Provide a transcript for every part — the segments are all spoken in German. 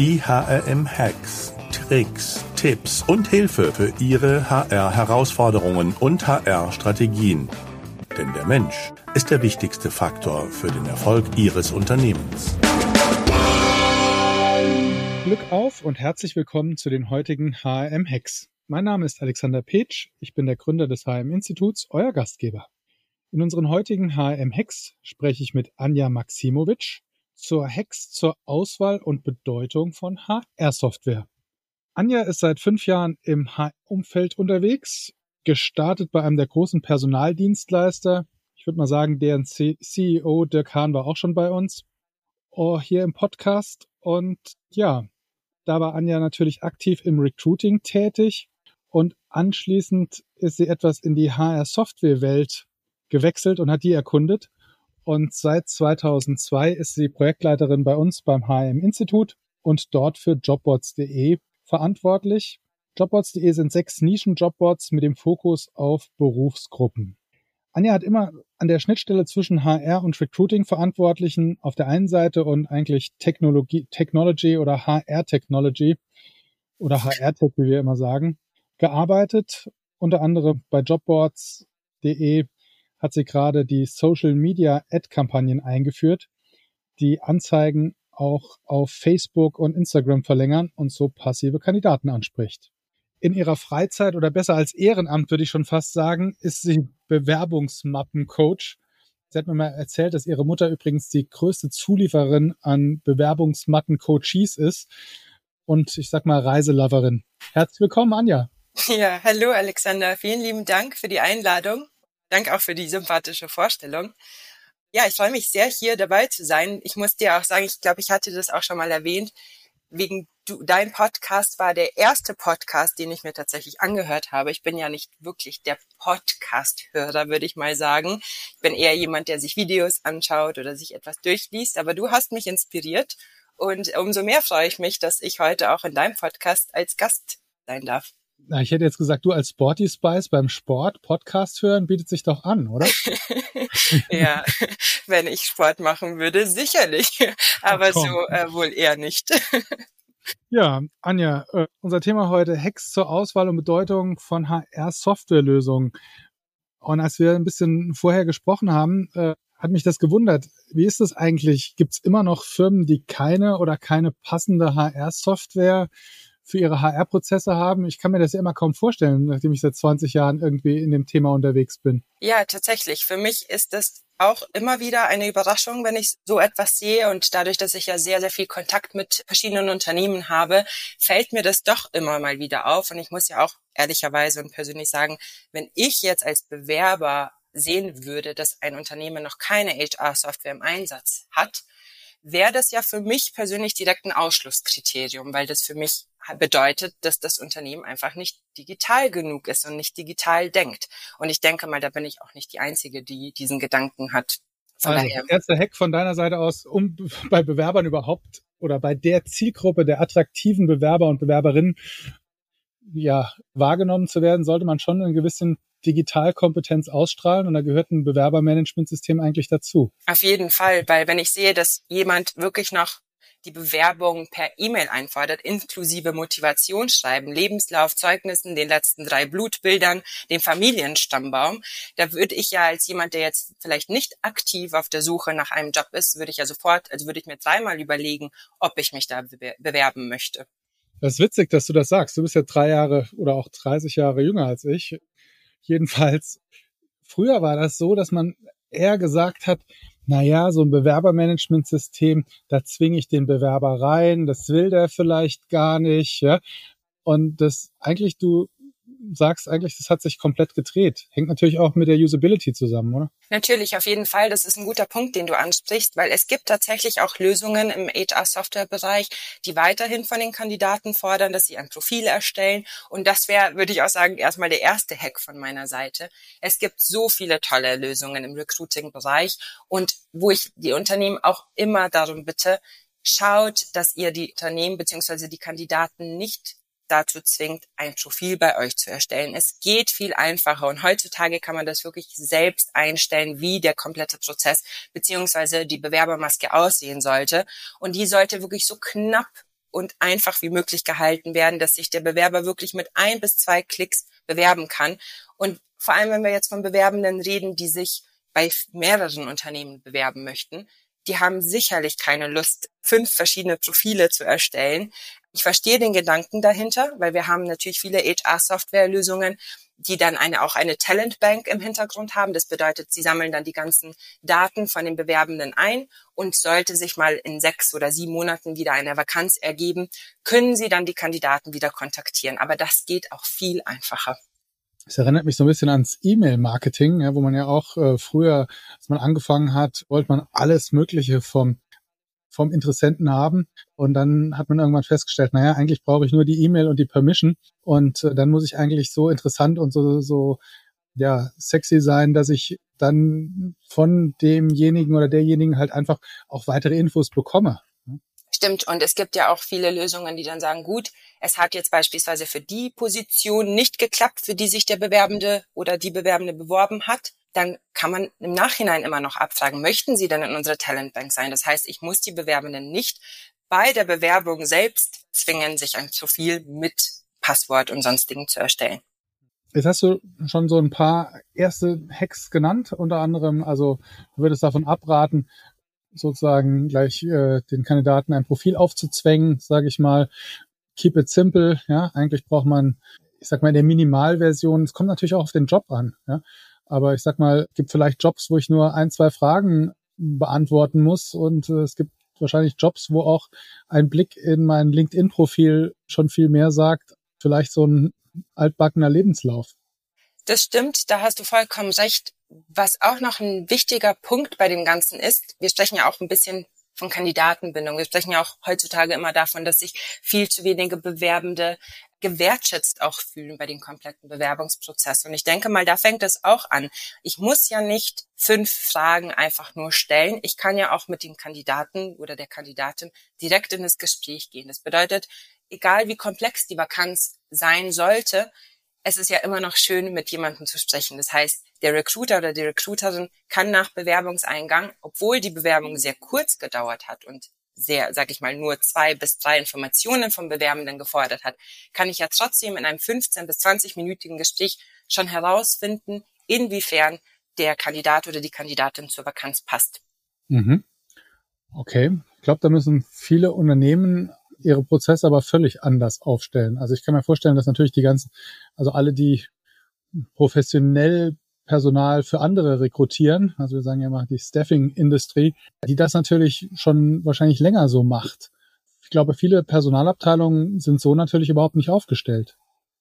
Die HRM-Hacks, Tricks, Tipps und Hilfe für Ihre HR-Herausforderungen und HR-Strategien. Denn der Mensch ist der wichtigste Faktor für den Erfolg Ihres Unternehmens. Glück auf und herzlich willkommen zu den heutigen HRM-Hacks. Mein Name ist Alexander Petsch, ich bin der Gründer des HRM-Instituts, euer Gastgeber. In unseren heutigen HRM-Hacks spreche ich mit Anja Maximovic, zur Hex zur Auswahl und Bedeutung von HR-Software. Anja ist seit fünf Jahren im HR-Umfeld unterwegs, gestartet bei einem der großen Personaldienstleister. Ich würde mal sagen, deren CEO Dirk Hahn war auch schon bei uns oh, hier im Podcast. Und ja, da war Anja natürlich aktiv im Recruiting tätig und anschließend ist sie etwas in die HR-Software-Welt gewechselt und hat die erkundet und seit 2002 ist sie Projektleiterin bei uns beim HM-Institut und dort für Jobboards.de verantwortlich. Jobboards.de sind sechs Nischen-Jobboards mit dem Fokus auf Berufsgruppen. Anja hat immer an der Schnittstelle zwischen HR und Recruiting-Verantwortlichen auf der einen Seite und eigentlich Technologie, Technology oder HR-Technology oder HR-Tech, wie wir immer sagen, gearbeitet. Unter anderem bei Jobboards.de hat sie gerade die Social Media Ad Kampagnen eingeführt, die Anzeigen auch auf Facebook und Instagram verlängern und so passive Kandidaten anspricht. In ihrer Freizeit oder besser als Ehrenamt würde ich schon fast sagen, ist sie Bewerbungsmappencoach. Sie hat mir mal erzählt, dass ihre Mutter übrigens die größte Zulieferin an Bewerbungsmappen-Coaches ist und ich sag mal Reiseloverin. Herzlich willkommen, Anja. Ja, hallo Alexander. Vielen lieben Dank für die Einladung. Danke auch für die sympathische Vorstellung. Ja, ich freue mich sehr, hier dabei zu sein. Ich muss dir auch sagen, ich glaube, ich hatte das auch schon mal erwähnt. Wegen du, dein Podcast war der erste Podcast, den ich mir tatsächlich angehört habe. Ich bin ja nicht wirklich der Podcast-Hörer, würde ich mal sagen. Ich bin eher jemand, der sich Videos anschaut oder sich etwas durchliest. Aber du hast mich inspiriert und umso mehr freue ich mich, dass ich heute auch in deinem Podcast als Gast sein darf. Na, ich hätte jetzt gesagt, du als Sporty Spice beim Sport Podcast hören bietet sich doch an, oder? ja, wenn ich Sport machen würde, sicherlich. Aber so äh, wohl eher nicht. ja, Anja, äh, unser Thema heute Hacks zur Auswahl und Bedeutung von HR-Softwarelösungen. Und als wir ein bisschen vorher gesprochen haben, äh, hat mich das gewundert. Wie ist das eigentlich? Gibt es immer noch Firmen, die keine oder keine passende HR-Software für ihre HR-Prozesse haben. Ich kann mir das ja immer kaum vorstellen, nachdem ich seit 20 Jahren irgendwie in dem Thema unterwegs bin. Ja, tatsächlich. Für mich ist das auch immer wieder eine Überraschung, wenn ich so etwas sehe. Und dadurch, dass ich ja sehr, sehr viel Kontakt mit verschiedenen Unternehmen habe, fällt mir das doch immer mal wieder auf. Und ich muss ja auch ehrlicherweise und persönlich sagen, wenn ich jetzt als Bewerber sehen würde, dass ein Unternehmen noch keine HR-Software im Einsatz hat, wäre das ja für mich persönlich direkt ein Ausschlusskriterium, weil das für mich bedeutet, dass das Unternehmen einfach nicht digital genug ist und nicht digital denkt. Und ich denke mal, da bin ich auch nicht die Einzige, die diesen Gedanken hat. Von also, daher. erster Hack von deiner Seite aus, um bei Bewerbern überhaupt oder bei der Zielgruppe der attraktiven Bewerber und Bewerberinnen ja wahrgenommen zu werden, sollte man schon einen gewissen Digitalkompetenz ausstrahlen und da gehört ein Bewerbermanagementsystem eigentlich dazu. Auf jeden Fall, weil wenn ich sehe, dass jemand wirklich noch die Bewerbung per E-Mail einfordert, inklusive Motivationsschreiben, Lebenslauf, Zeugnissen, den letzten drei Blutbildern, dem Familienstammbaum, da würde ich ja als jemand, der jetzt vielleicht nicht aktiv auf der Suche nach einem Job ist, würde ich ja sofort, also würde ich mir dreimal überlegen, ob ich mich da bewerben möchte. Das ist witzig, dass du das sagst. Du bist ja drei Jahre oder auch 30 Jahre jünger als ich. Jedenfalls, früher war das so, dass man eher gesagt hat, na ja, so ein Bewerbermanagementsystem, da zwinge ich den Bewerber rein, das will der vielleicht gar nicht, ja. Und das eigentlich du sagst eigentlich, das hat sich komplett gedreht. Hängt natürlich auch mit der Usability zusammen, oder? Natürlich, auf jeden Fall. Das ist ein guter Punkt, den du ansprichst, weil es gibt tatsächlich auch Lösungen im HR-Software-Bereich, die weiterhin von den Kandidaten fordern, dass sie ein Profil erstellen. Und das wäre, würde ich auch sagen, erstmal der erste Hack von meiner Seite. Es gibt so viele tolle Lösungen im Recruiting-Bereich und wo ich die Unternehmen auch immer darum bitte, schaut, dass ihr die Unternehmen beziehungsweise die Kandidaten nicht dazu zwingt, ein Profil bei euch zu erstellen. Es geht viel einfacher und heutzutage kann man das wirklich selbst einstellen, wie der komplette Prozess beziehungsweise die Bewerbermaske aussehen sollte. Und die sollte wirklich so knapp und einfach wie möglich gehalten werden, dass sich der Bewerber wirklich mit ein bis zwei Klicks bewerben kann. Und vor allem, wenn wir jetzt von Bewerbenden reden, die sich bei mehreren Unternehmen bewerben möchten, die haben sicherlich keine Lust, fünf verschiedene Profile zu erstellen. Ich verstehe den Gedanken dahinter, weil wir haben natürlich viele HR-Software-Lösungen, die dann eine, auch eine Talentbank im Hintergrund haben. Das bedeutet, sie sammeln dann die ganzen Daten von den Bewerbenden ein und sollte sich mal in sechs oder sieben Monaten wieder eine Vakanz ergeben, können sie dann die Kandidaten wieder kontaktieren. Aber das geht auch viel einfacher. Es erinnert mich so ein bisschen ans E-Mail-Marketing, ja, wo man ja auch äh, früher, als man angefangen hat, wollte man alles Mögliche vom vom Interessenten haben. Und dann hat man irgendwann festgestellt, naja, eigentlich brauche ich nur die E-Mail und die Permission. Und äh, dann muss ich eigentlich so interessant und so, so, ja, sexy sein, dass ich dann von demjenigen oder derjenigen halt einfach auch weitere Infos bekomme. Stimmt. Und es gibt ja auch viele Lösungen, die dann sagen, gut, es hat jetzt beispielsweise für die Position nicht geklappt, für die sich der Bewerbende oder die Bewerbende beworben hat dann kann man im Nachhinein immer noch abfragen, möchten Sie denn in unserer Talentbank sein? Das heißt, ich muss die Bewerbenden nicht bei der Bewerbung selbst zwingen, sich ein Profil mit Passwort und sonstigen zu erstellen. Jetzt hast du schon so ein paar erste Hacks genannt, unter anderem, also du würdest davon abraten, sozusagen gleich äh, den Kandidaten ein Profil aufzuzwängen, sage ich mal. Keep it simple, ja. Eigentlich braucht man, ich sag mal, in der Minimalversion, es kommt natürlich auch auf den Job an, ja. Aber ich sag mal, gibt vielleicht Jobs, wo ich nur ein, zwei Fragen beantworten muss und äh, es gibt wahrscheinlich Jobs, wo auch ein Blick in mein LinkedIn-Profil schon viel mehr sagt, vielleicht so ein altbackener Lebenslauf. Das stimmt, da hast du vollkommen recht. Was auch noch ein wichtiger Punkt bei dem Ganzen ist, wir sprechen ja auch ein bisschen von Kandidatenbindung. Wir sprechen ja auch heutzutage immer davon, dass sich viel zu wenige Bewerbende gewertschätzt auch fühlen bei dem kompletten Bewerbungsprozess. Und ich denke mal, da fängt es auch an. Ich muss ja nicht fünf Fragen einfach nur stellen. Ich kann ja auch mit dem Kandidaten oder der Kandidatin direkt in das Gespräch gehen. Das bedeutet, egal wie komplex die Vakanz sein sollte, es ist ja immer noch schön, mit jemandem zu sprechen. Das heißt, der Recruiter oder die Recruiterin kann nach Bewerbungseingang, obwohl die Bewerbung sehr kurz gedauert hat und sehr, sag ich mal, nur zwei bis drei Informationen vom Bewerbenden gefordert hat, kann ich ja trotzdem in einem 15 bis 20-minütigen Gespräch schon herausfinden, inwiefern der Kandidat oder die Kandidatin zur Vakanz passt. Mhm. Okay. Ich glaube, da müssen viele Unternehmen ihre Prozesse aber völlig anders aufstellen. Also ich kann mir vorstellen, dass natürlich die ganzen, also alle, die professionell Personal für andere rekrutieren, also wir sagen ja immer die Staffing-Industrie, die das natürlich schon wahrscheinlich länger so macht. Ich glaube, viele Personalabteilungen sind so natürlich überhaupt nicht aufgestellt.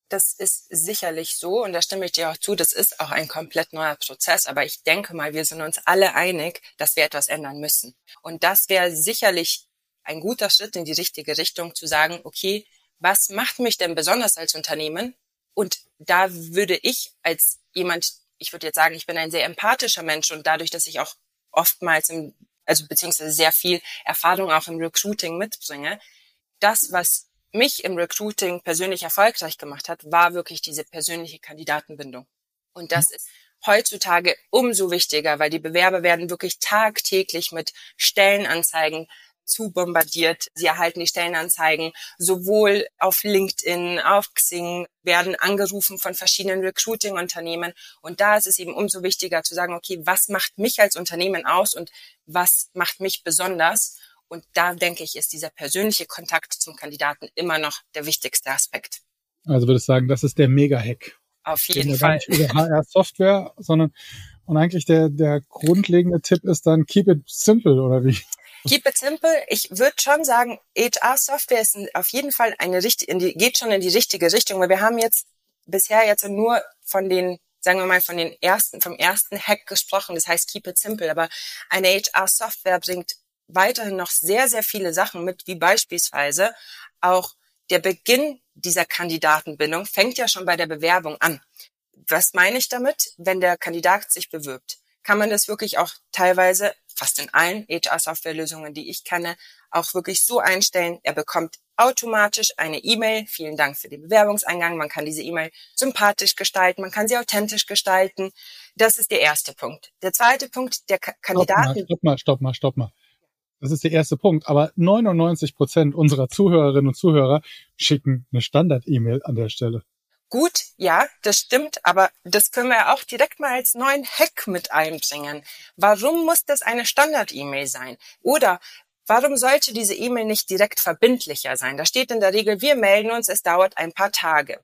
Das ist sicherlich so und da stimme ich dir auch zu, das ist auch ein komplett neuer Prozess, aber ich denke mal, wir sind uns alle einig, dass wir etwas ändern müssen. Und das wäre sicherlich ein guter Schritt in die richtige Richtung zu sagen, okay, was macht mich denn besonders als Unternehmen? Und da würde ich als jemand, ich würde jetzt sagen, ich bin ein sehr empathischer Mensch und dadurch, dass ich auch oftmals im, also beziehungsweise sehr viel Erfahrung auch im Recruiting mitbringe, das, was mich im Recruiting persönlich erfolgreich gemacht hat, war wirklich diese persönliche Kandidatenbindung. Und das ist heutzutage umso wichtiger, weil die Bewerber werden wirklich tagtäglich mit Stellenanzeigen zu bombardiert. Sie erhalten die Stellenanzeigen sowohl auf LinkedIn, auf Xing, werden angerufen von verschiedenen Recruiting-Unternehmen. Und da ist es eben umso wichtiger zu sagen, okay, was macht mich als Unternehmen aus und was macht mich besonders? Und da denke ich, ist dieser persönliche Kontakt zum Kandidaten immer noch der wichtigste Aspekt. Also würde ich sagen, das ist der Mega-Hack. Auf jeden Fall. Nicht über HR-Software, sondern und eigentlich der, der grundlegende Tipp ist dann keep it simple oder wie? Keep it simple. Ich würde schon sagen, HR-Software ist auf jeden Fall eine richtige, geht schon in die richtige Richtung, weil wir haben jetzt bisher jetzt nur von den, sagen wir mal, von den ersten, vom ersten Hack gesprochen. Das heißt Keep it simple. Aber eine HR-Software bringt weiterhin noch sehr, sehr viele Sachen mit, wie beispielsweise auch der Beginn dieser Kandidatenbindung fängt ja schon bei der Bewerbung an. Was meine ich damit? Wenn der Kandidat sich bewirbt, kann man das wirklich auch teilweise fast in allen HR-Software-Lösungen, die ich kenne, auch wirklich so einstellen. Er bekommt automatisch eine E-Mail. Vielen Dank für den Bewerbungseingang. Man kann diese E-Mail sympathisch gestalten, man kann sie authentisch gestalten. Das ist der erste Punkt. Der zweite Punkt, der K Kandidaten. Stopp mal, stopp mal, stopp mal. Das ist der erste Punkt. Aber 99 Prozent unserer Zuhörerinnen und Zuhörer schicken eine Standard-E-Mail an der Stelle. Gut, ja, das stimmt, aber das können wir auch direkt mal als neuen Hack mit einbringen. Warum muss das eine Standard-E-Mail sein? Oder warum sollte diese E-Mail nicht direkt verbindlicher sein? Da steht in der Regel, wir melden uns, es dauert ein paar Tage.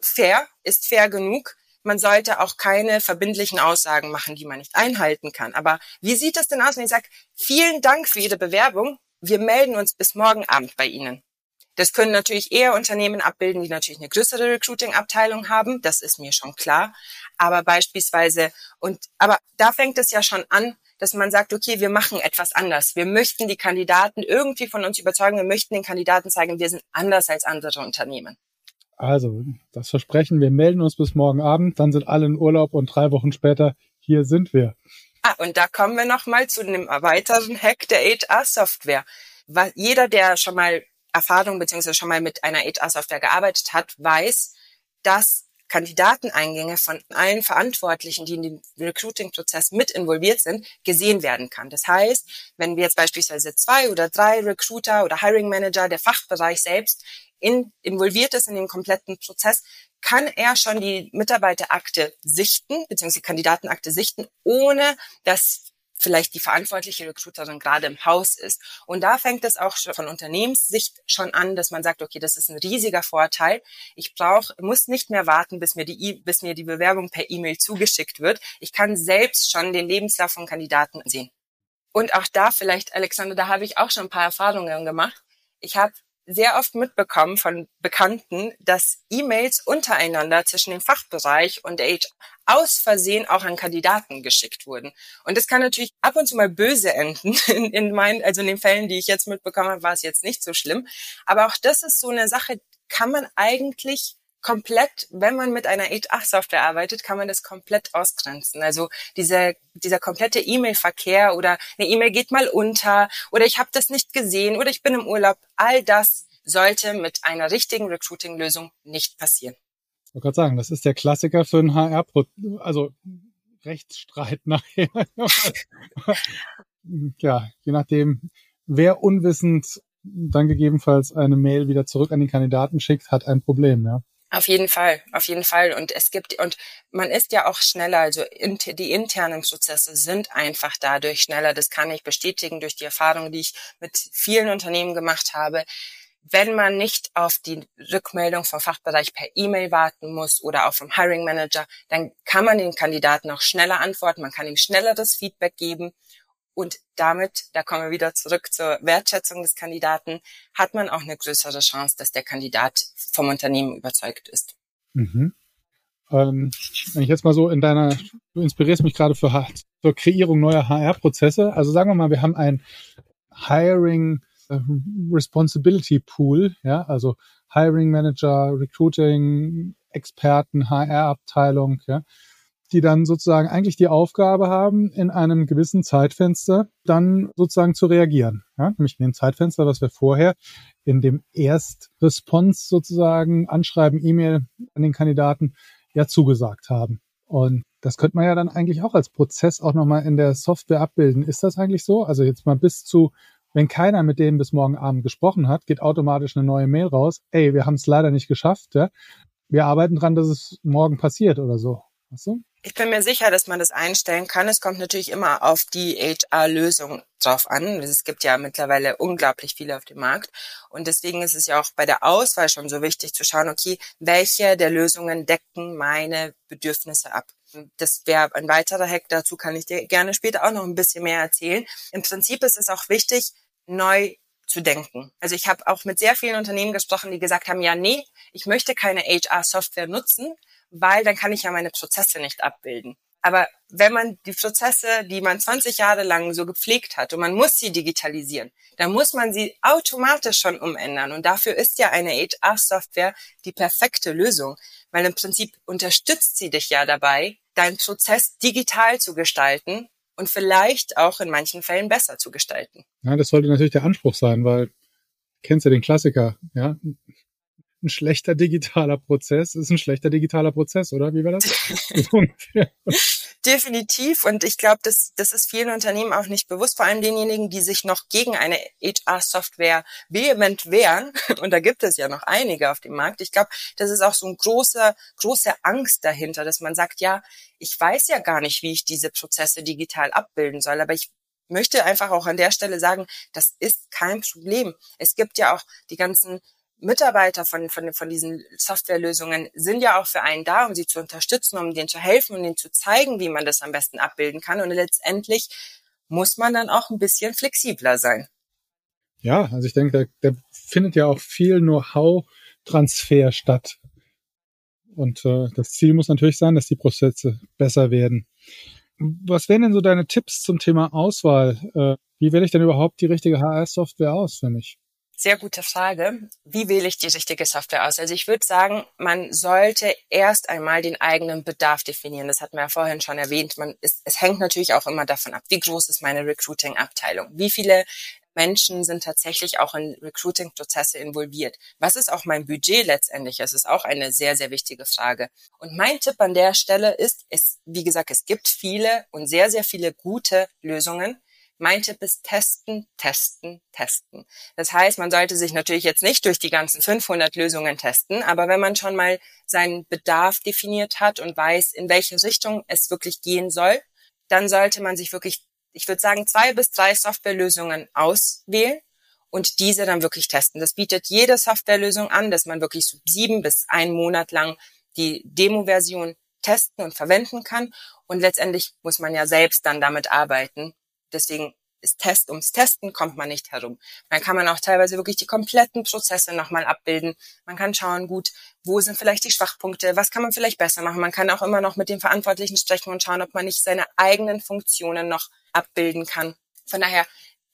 Fair ist fair genug. Man sollte auch keine verbindlichen Aussagen machen, die man nicht einhalten kann. Aber wie sieht das denn aus, wenn ich sage, vielen Dank für Ihre Bewerbung, wir melden uns bis morgen Abend bei Ihnen? Das können natürlich eher Unternehmen abbilden, die natürlich eine größere Recruiting-Abteilung haben. Das ist mir schon klar. Aber beispielsweise, und, aber da fängt es ja schon an, dass man sagt, okay, wir machen etwas anders. Wir möchten die Kandidaten irgendwie von uns überzeugen. Wir möchten den Kandidaten zeigen, wir sind anders als andere Unternehmen. Also, das Versprechen, wir melden uns bis morgen Abend, dann sind alle in Urlaub und drei Wochen später, hier sind wir. Ah, und da kommen wir nochmal zu einem weiteren Hack der HR-Software. Jeder, der schon mal Erfahrung beziehungsweise schon mal mit einer HR-Software gearbeitet hat, weiß, dass Kandidateneingänge von allen Verantwortlichen, die in den Recruiting-Prozess mit involviert sind, gesehen werden kann. Das heißt, wenn wir jetzt beispielsweise zwei oder drei Recruiter oder Hiring Manager, der Fachbereich selbst in, involviert ist in den kompletten Prozess, kann er schon die Mitarbeiterakte sichten, beziehungsweise Kandidatenakte sichten, ohne dass vielleicht die verantwortliche Recruiterin gerade im Haus ist. Und da fängt es auch von Unternehmenssicht schon an, dass man sagt, okay, das ist ein riesiger Vorteil. Ich brauche, muss nicht mehr warten, bis mir die, bis mir die Bewerbung per E-Mail zugeschickt wird. Ich kann selbst schon den Lebenslauf von Kandidaten sehen. Und auch da vielleicht, Alexander, da habe ich auch schon ein paar Erfahrungen gemacht. Ich habe sehr oft mitbekommen von Bekannten, dass E-Mails untereinander zwischen dem Fachbereich und der HR aus Versehen auch an Kandidaten geschickt wurden. Und das kann natürlich ab und zu mal böse enden. In, in meinen, also in den Fällen, die ich jetzt mitbekommen habe, war es jetzt nicht so schlimm. Aber auch das ist so eine Sache, kann man eigentlich komplett, wenn man mit einer HR-Software arbeitet, kann man das komplett ausgrenzen. Also dieser, dieser komplette E-Mail-Verkehr oder eine E-Mail geht mal unter oder ich habe das nicht gesehen oder ich bin im Urlaub, all das sollte mit einer richtigen Recruiting-Lösung nicht passieren. Ich wollte gerade sagen, das ist der Klassiker für einen HR, also Rechtsstreit nachher. ja, je nachdem, wer unwissend dann gegebenenfalls eine Mail wieder zurück an den Kandidaten schickt, hat ein Problem, ja. Auf jeden Fall, auf jeden Fall. Und es gibt, und man ist ja auch schneller, also die internen Prozesse sind einfach dadurch schneller. Das kann ich bestätigen durch die Erfahrung, die ich mit vielen Unternehmen gemacht habe. Wenn man nicht auf die Rückmeldung vom Fachbereich per E-Mail warten muss oder auch vom Hiring Manager, dann kann man den Kandidaten auch schneller antworten, man kann ihm schnelleres Feedback geben und damit, da kommen wir wieder zurück zur Wertschätzung des Kandidaten, hat man auch eine größere Chance, dass der Kandidat vom Unternehmen überzeugt ist. Mhm. Ähm, wenn ich jetzt mal so in deiner, du inspirierst mich gerade für zur Kreierung neuer HR-Prozesse. Also sagen wir mal, wir haben ein Hiring äh, Responsibility Pool, ja, also Hiring Manager, Recruiting, Experten, HR-Abteilung, ja die dann sozusagen eigentlich die Aufgabe haben, in einem gewissen Zeitfenster dann sozusagen zu reagieren. Ja, nämlich in dem Zeitfenster, was wir vorher in dem Erstresponse sozusagen Anschreiben, E-Mail an den Kandidaten ja zugesagt haben. Und das könnte man ja dann eigentlich auch als Prozess auch nochmal in der Software abbilden. Ist das eigentlich so? Also jetzt mal bis zu, wenn keiner mit denen bis morgen Abend gesprochen hat, geht automatisch eine neue Mail raus. Ey, wir haben es leider nicht geschafft. Ja? Wir arbeiten dran, dass es morgen passiert oder so. Weißt du? Ich bin mir sicher, dass man das einstellen kann. Es kommt natürlich immer auf die HR-Lösung drauf an. Es gibt ja mittlerweile unglaublich viele auf dem Markt. Und deswegen ist es ja auch bei der Auswahl schon so wichtig zu schauen, okay, welche der Lösungen decken meine Bedürfnisse ab. Das wäre ein weiterer Hack. Dazu kann ich dir gerne später auch noch ein bisschen mehr erzählen. Im Prinzip ist es auch wichtig, neu zu denken. Also ich habe auch mit sehr vielen Unternehmen gesprochen, die gesagt haben, ja, nee, ich möchte keine HR-Software nutzen, weil dann kann ich ja meine Prozesse nicht abbilden. Aber wenn man die Prozesse, die man 20 Jahre lang so gepflegt hat und man muss sie digitalisieren, dann muss man sie automatisch schon umändern. Und dafür ist ja eine HR-Software die perfekte Lösung, weil im Prinzip unterstützt sie dich ja dabei, deinen Prozess digital zu gestalten und vielleicht auch in manchen Fällen besser zu gestalten. Ja, das sollte natürlich der Anspruch sein, weil kennst du den Klassiker, ja? Ein schlechter digitaler Prozess ist ein schlechter digitaler Prozess, oder? Wie war das? Definitiv. Und ich glaube, das, das ist vielen Unternehmen auch nicht bewusst, vor allem denjenigen, die sich noch gegen eine HR-Software vehement wehren. Und da gibt es ja noch einige auf dem Markt. Ich glaube, das ist auch so ein großer, große Angst dahinter, dass man sagt, ja, ich weiß ja gar nicht, wie ich diese Prozesse digital abbilden soll, aber ich möchte einfach auch an der Stelle sagen, das ist kein Problem. Es gibt ja auch die ganzen Mitarbeiter von, von, von diesen Softwarelösungen sind ja auch für einen da, um sie zu unterstützen, um denen zu helfen und ihnen zu zeigen, wie man das am besten abbilden kann. Und letztendlich muss man dann auch ein bisschen flexibler sein. Ja, also ich denke, da, da findet ja auch viel Know-how-Transfer statt. Und äh, das Ziel muss natürlich sein, dass die Prozesse besser werden. Was wären denn so deine Tipps zum Thema Auswahl? Äh, wie wähle ich denn überhaupt die richtige HR-Software aus für mich? Sehr gute Frage. Wie wähle ich die richtige Software aus? Also ich würde sagen, man sollte erst einmal den eigenen Bedarf definieren. Das hatten wir ja vorhin schon erwähnt. Man ist, es hängt natürlich auch immer davon ab, wie groß ist meine Recruiting-Abteilung? Wie viele Menschen sind tatsächlich auch in Recruiting-Prozesse involviert? Was ist auch mein Budget letztendlich? Das ist auch eine sehr, sehr wichtige Frage. Und mein Tipp an der Stelle ist, es, wie gesagt, es gibt viele und sehr, sehr viele gute Lösungen. Mein Tipp ist testen, testen, testen. Das heißt, man sollte sich natürlich jetzt nicht durch die ganzen 500 Lösungen testen, aber wenn man schon mal seinen Bedarf definiert hat und weiß, in welche Richtung es wirklich gehen soll, dann sollte man sich wirklich ich würde sagen, zwei bis drei Softwarelösungen auswählen und diese dann wirklich testen. Das bietet jede Softwarelösung an, dass man wirklich so sieben bis einen Monat lang die Demo-Version testen und verwenden kann. Und letztendlich muss man ja selbst dann damit arbeiten. Deswegen ist Test ums Testen kommt man nicht herum. Dann kann man auch teilweise wirklich die kompletten Prozesse nochmal abbilden. Man kann schauen, gut, wo sind vielleicht die Schwachpunkte, was kann man vielleicht besser machen. Man kann auch immer noch mit den Verantwortlichen sprechen und schauen, ob man nicht seine eigenen Funktionen noch abbilden kann. Von daher,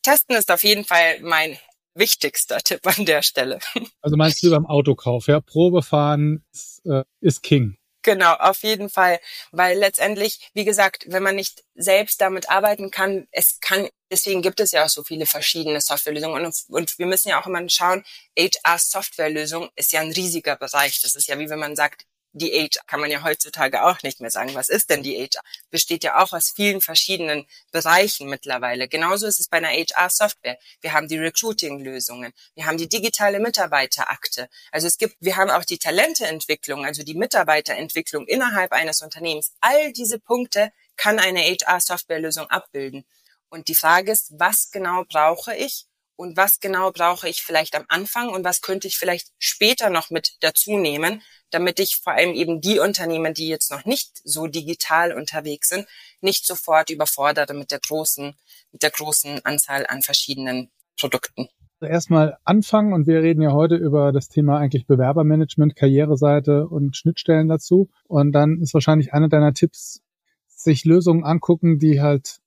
testen ist auf jeden Fall mein wichtigster Tipp an der Stelle. Also meinst du beim Autokauf, ja? Probefahren ist, äh, ist King. Genau, auf jeden Fall. Weil letztendlich, wie gesagt, wenn man nicht selbst damit arbeiten kann, es kann, deswegen gibt es ja auch so viele verschiedene Softwarelösungen. Und, und wir müssen ja auch immer schauen, HR-Softwarelösung ist ja ein riesiger Bereich. Das ist ja wie wenn man sagt, die HR kann man ja heutzutage auch nicht mehr sagen. Was ist denn die HR? Besteht ja auch aus vielen verschiedenen Bereichen mittlerweile. Genauso ist es bei einer HR-Software. Wir haben die Recruiting-Lösungen. Wir haben die digitale Mitarbeiterakte. Also es gibt, wir haben auch die Talenteentwicklung, also die Mitarbeiterentwicklung innerhalb eines Unternehmens. All diese Punkte kann eine HR-Softwarelösung abbilden. Und die Frage ist, was genau brauche ich? und was genau brauche ich vielleicht am Anfang und was könnte ich vielleicht später noch mit dazu nehmen, damit ich vor allem eben die Unternehmen, die jetzt noch nicht so digital unterwegs sind, nicht sofort überfordere mit der großen, mit der großen Anzahl an verschiedenen Produkten. Also erstmal anfangen und wir reden ja heute über das Thema eigentlich Bewerbermanagement, Karriereseite und Schnittstellen dazu. Und dann ist wahrscheinlich einer deiner Tipps, sich Lösungen angucken, die halt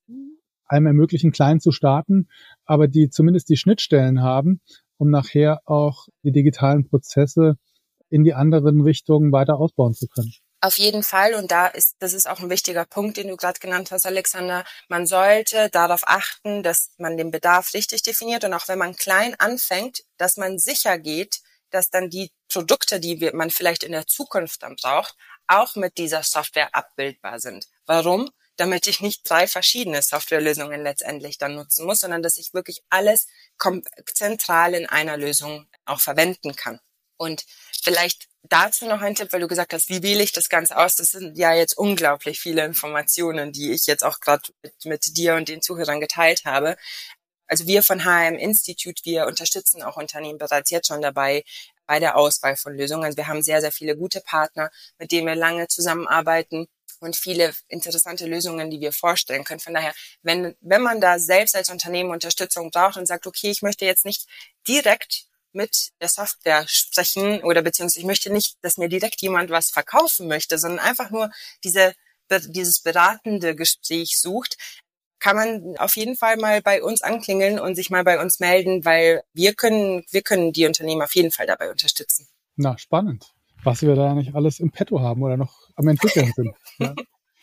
einem ermöglichen, klein zu starten, aber die zumindest die Schnittstellen haben, um nachher auch die digitalen Prozesse in die anderen Richtungen weiter ausbauen zu können. Auf jeden Fall. Und da ist, das ist auch ein wichtiger Punkt, den du gerade genannt hast, Alexander. Man sollte darauf achten, dass man den Bedarf richtig definiert und auch wenn man klein anfängt, dass man sicher geht, dass dann die Produkte, die man vielleicht in der Zukunft dann braucht, auch mit dieser Software abbildbar sind. Warum? damit ich nicht drei verschiedene Softwarelösungen letztendlich dann nutzen muss, sondern dass ich wirklich alles zentral in einer Lösung auch verwenden kann. Und vielleicht dazu noch ein Tipp, weil du gesagt hast, wie wähle ich das Ganze aus? Das sind ja jetzt unglaublich viele Informationen, die ich jetzt auch gerade mit, mit dir und den Zuhörern geteilt habe. Also wir von HM Institute, wir unterstützen auch Unternehmen bereits jetzt schon dabei, bei der Auswahl von Lösungen. Also wir haben sehr, sehr viele gute Partner, mit denen wir lange zusammenarbeiten und viele interessante Lösungen, die wir vorstellen können. Von daher, wenn, wenn man da selbst als Unternehmen Unterstützung braucht und sagt, okay, ich möchte jetzt nicht direkt mit der Software sprechen oder beziehungsweise ich möchte nicht, dass mir direkt jemand was verkaufen möchte, sondern einfach nur diese, dieses beratende Gespräch sucht, kann man auf jeden Fall mal bei uns anklingeln und sich mal bei uns melden, weil wir können, wir können die Unternehmen auf jeden Fall dabei unterstützen. Na, spannend. Was wir da nicht alles im Petto haben oder noch am entwickeln sind. Ja.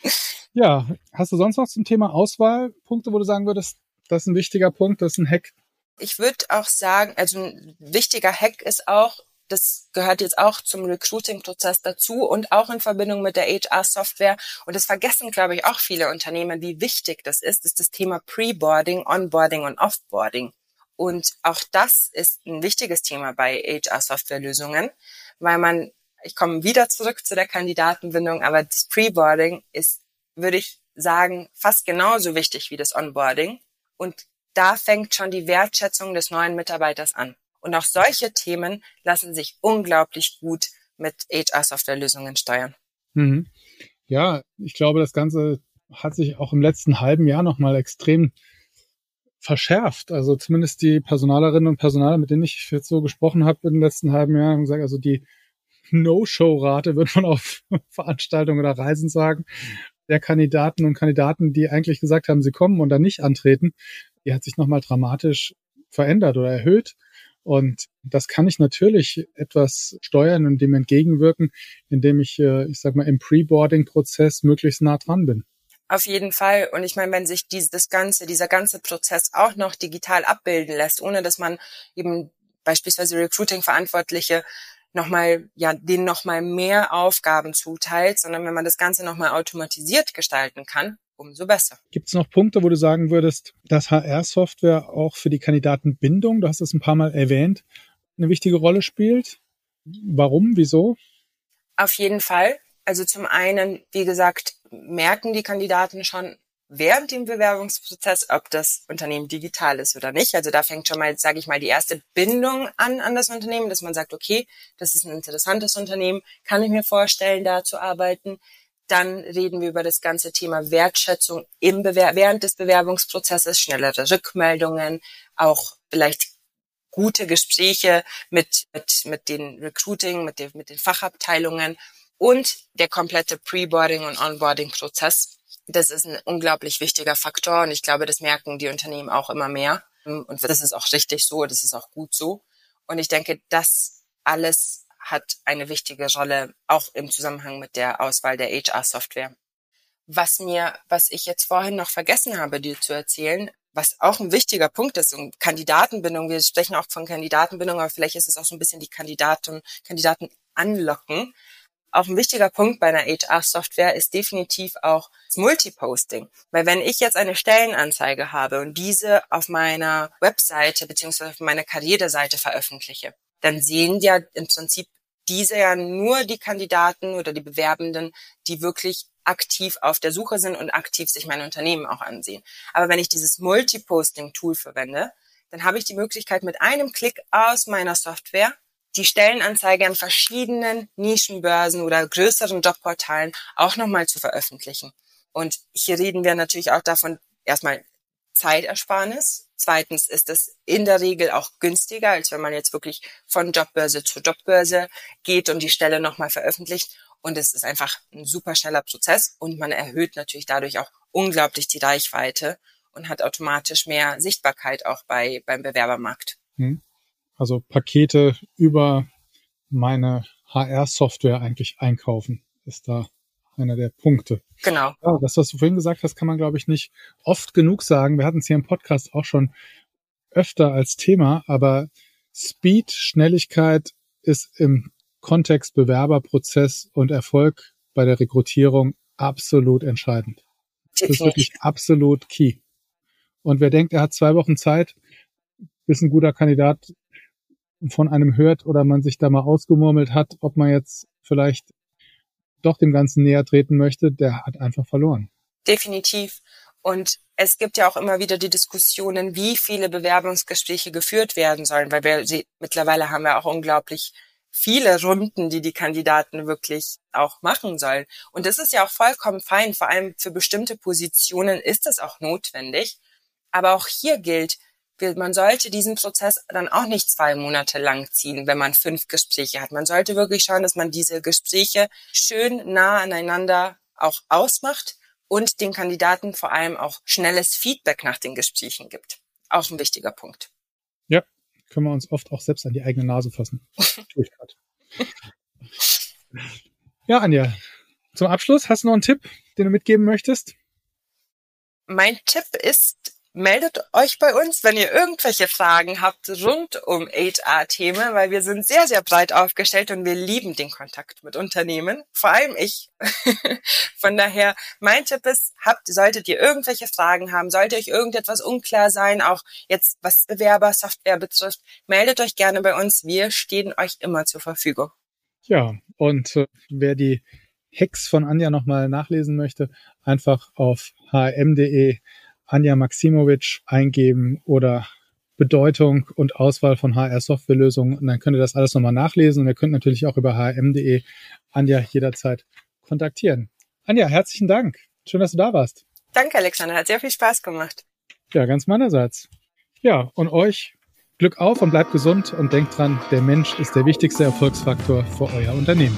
ja, hast du sonst noch zum Thema Auswahlpunkte, wo du sagen würdest, das ist ein wichtiger Punkt, das ist ein Hack? Ich würde auch sagen, also ein wichtiger Hack ist auch, das gehört jetzt auch zum Recruiting-Prozess dazu und auch in Verbindung mit der HR-Software. Und das vergessen, glaube ich, auch viele Unternehmen, wie wichtig das ist, ist das Thema Preboarding, Onboarding und Offboarding. Und auch das ist ein wichtiges Thema bei HR-Software-Lösungen, weil man, ich komme wieder zurück zu der Kandidatenbindung, aber das Preboarding ist, würde ich sagen, fast genauso wichtig wie das Onboarding. Und da fängt schon die Wertschätzung des neuen Mitarbeiters an. Und auch solche Themen lassen sich unglaublich gut mit HR-Software-Lösungen steuern. Mhm. Ja, ich glaube, das Ganze hat sich auch im letzten halben Jahr nochmal extrem verschärft. Also zumindest die Personalerinnen und Personaler, mit denen ich jetzt so gesprochen habe in den letzten halben Jahren, haben gesagt, also die No-Show-Rate, wird man auf Veranstaltungen oder Reisen sagen, der Kandidaten und Kandidaten, die eigentlich gesagt haben, sie kommen und dann nicht antreten, die hat sich nochmal dramatisch verändert oder erhöht. Und das kann ich natürlich etwas steuern und dem entgegenwirken, indem ich, äh, ich sag mal, im Pre-Boarding-Prozess möglichst nah dran bin. Auf jeden Fall. Und ich meine, wenn sich dieses ganze, dieser ganze Prozess auch noch digital abbilden lässt, ohne dass man eben beispielsweise Recruiting-Verantwortliche nochmal, ja, denen nochmal mehr Aufgaben zuteilt, sondern wenn man das Ganze nochmal automatisiert gestalten kann, umso besser. Gibt es noch Punkte, wo du sagen würdest, dass HR-Software auch für die Kandidatenbindung, du hast es ein paar Mal erwähnt, eine wichtige Rolle spielt? Warum? Wieso? Auf jeden Fall. Also zum einen, wie gesagt, merken die Kandidaten schon während dem Bewerbungsprozess, ob das Unternehmen digital ist oder nicht. Also da fängt schon mal, sage ich mal, die erste Bindung an an das Unternehmen, dass man sagt, okay, das ist ein interessantes Unternehmen, kann ich mir vorstellen, da zu arbeiten. Dann reden wir über das ganze Thema Wertschätzung im Bewer während des Bewerbungsprozesses, schnellere Rückmeldungen, auch vielleicht gute Gespräche mit, mit, mit den Recruiting, mit den, mit den Fachabteilungen und der komplette Preboarding und Onboarding-Prozess. Das ist ein unglaublich wichtiger Faktor und ich glaube, das merken die Unternehmen auch immer mehr. Und das ist auch richtig so, das ist auch gut so. Und ich denke, das alles hat eine wichtige Rolle, auch im Zusammenhang mit der Auswahl der HR-Software. Was mir, was ich jetzt vorhin noch vergessen habe, dir zu erzählen, was auch ein wichtiger Punkt ist, und Kandidatenbindung, wir sprechen auch von Kandidatenbindung, aber vielleicht ist es auch so ein bisschen die Kandidaten, Kandidaten anlocken. Auch ein wichtiger Punkt bei einer HR-Software ist definitiv auch das Multiposting. Weil wenn ich jetzt eine Stellenanzeige habe und diese auf meiner Webseite beziehungsweise auf meiner Karriereseite veröffentliche, dann sehen ja im Prinzip diese ja nur die Kandidaten oder die Bewerbenden, die wirklich aktiv auf der Suche sind und aktiv sich mein Unternehmen auch ansehen. Aber wenn ich dieses Multiposting-Tool verwende, dann habe ich die Möglichkeit, mit einem Klick aus meiner Software die Stellenanzeige an verschiedenen Nischenbörsen oder größeren Jobportalen auch nochmal zu veröffentlichen. Und hier reden wir natürlich auch davon, erstmal Zeitersparnis. Zweitens ist es in der Regel auch günstiger, als wenn man jetzt wirklich von Jobbörse zu Jobbörse geht und die Stelle nochmal veröffentlicht. Und es ist einfach ein super schneller Prozess und man erhöht natürlich dadurch auch unglaublich die Reichweite und hat automatisch mehr Sichtbarkeit auch bei, beim Bewerbermarkt. Hm. Also Pakete über meine HR-Software eigentlich einkaufen, ist da einer der Punkte. Genau. Ja, das, was du vorhin gesagt hast, kann man, glaube ich, nicht oft genug sagen. Wir hatten es hier im Podcast auch schon öfter als Thema, aber Speed, Schnelligkeit ist im Kontext Bewerberprozess und Erfolg bei der Rekrutierung absolut entscheidend. Das ist wirklich absolut key. Und wer denkt, er hat zwei Wochen Zeit, bis ein guter Kandidat von einem hört oder man sich da mal ausgemurmelt hat, ob man jetzt vielleicht doch dem Ganzen näher treten möchte, der hat einfach verloren. Definitiv. Und es gibt ja auch immer wieder die Diskussionen, wie viele Bewerbungsgespräche geführt werden sollen, weil wir sie, mittlerweile haben wir auch unglaublich viele Runden, die die Kandidaten wirklich auch machen sollen. Und das ist ja auch vollkommen fein. Vor allem für bestimmte Positionen ist das auch notwendig. Aber auch hier gilt, man sollte diesen Prozess dann auch nicht zwei Monate lang ziehen, wenn man fünf Gespräche hat. Man sollte wirklich schauen, dass man diese Gespräche schön nah aneinander auch ausmacht und den Kandidaten vor allem auch schnelles Feedback nach den Gesprächen gibt. Auch ein wichtiger Punkt. Ja, können wir uns oft auch selbst an die eigene Nase fassen. Tue ich gerade. ja, Anja, zum Abschluss hast du noch einen Tipp, den du mitgeben möchtest? Mein Tipp ist, meldet euch bei uns, wenn ihr irgendwelche Fragen habt rund um HR-Themen, weil wir sind sehr, sehr breit aufgestellt und wir lieben den Kontakt mit Unternehmen, vor allem ich. Von daher, mein Tipp ist, habt, solltet ihr irgendwelche Fragen haben, sollte euch irgendetwas unklar sein, auch jetzt was Bewerbersoftware betrifft, meldet euch gerne bei uns. Wir stehen euch immer zur Verfügung. Ja, und äh, wer die Hacks von Anja nochmal nachlesen möchte, einfach auf hm.de Anja Maximovic eingeben oder Bedeutung und Auswahl von HR-Softwarelösungen. Und dann könnt ihr das alles nochmal nachlesen. Und ihr könnt natürlich auch über hm.de Anja jederzeit kontaktieren. Anja, herzlichen Dank. Schön, dass du da warst. Danke, Alexander. Hat sehr viel Spaß gemacht. Ja, ganz meinerseits. Ja, und euch Glück auf und bleibt gesund und denkt dran, der Mensch ist der wichtigste Erfolgsfaktor für euer Unternehmen.